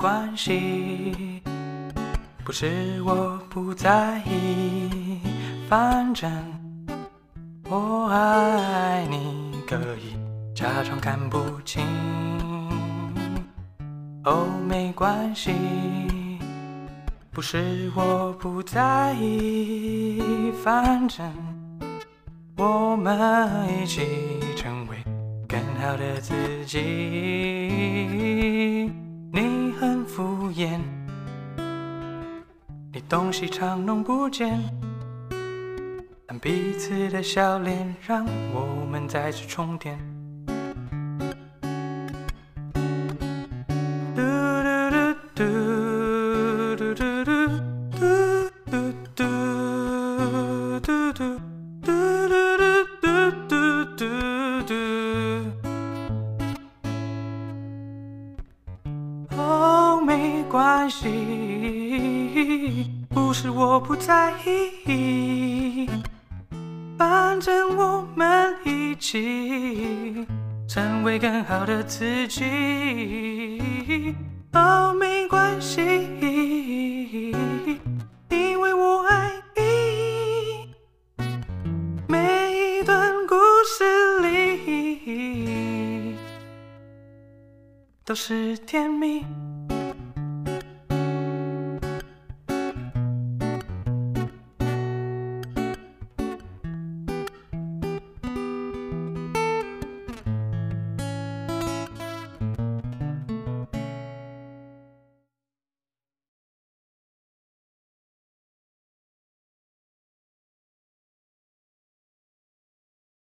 关系，不是我不在意，反正我爱你，可以假装看不清。哦，没关系，不是我不在意，反正我们一起成为更好的自己。东西常弄不见，但彼此的笑脸让我们再次重叠。关系不是我不在意，反正我们一起成为更好的自己。哦，没关系，因为我爱你。每一段故事里都是甜蜜。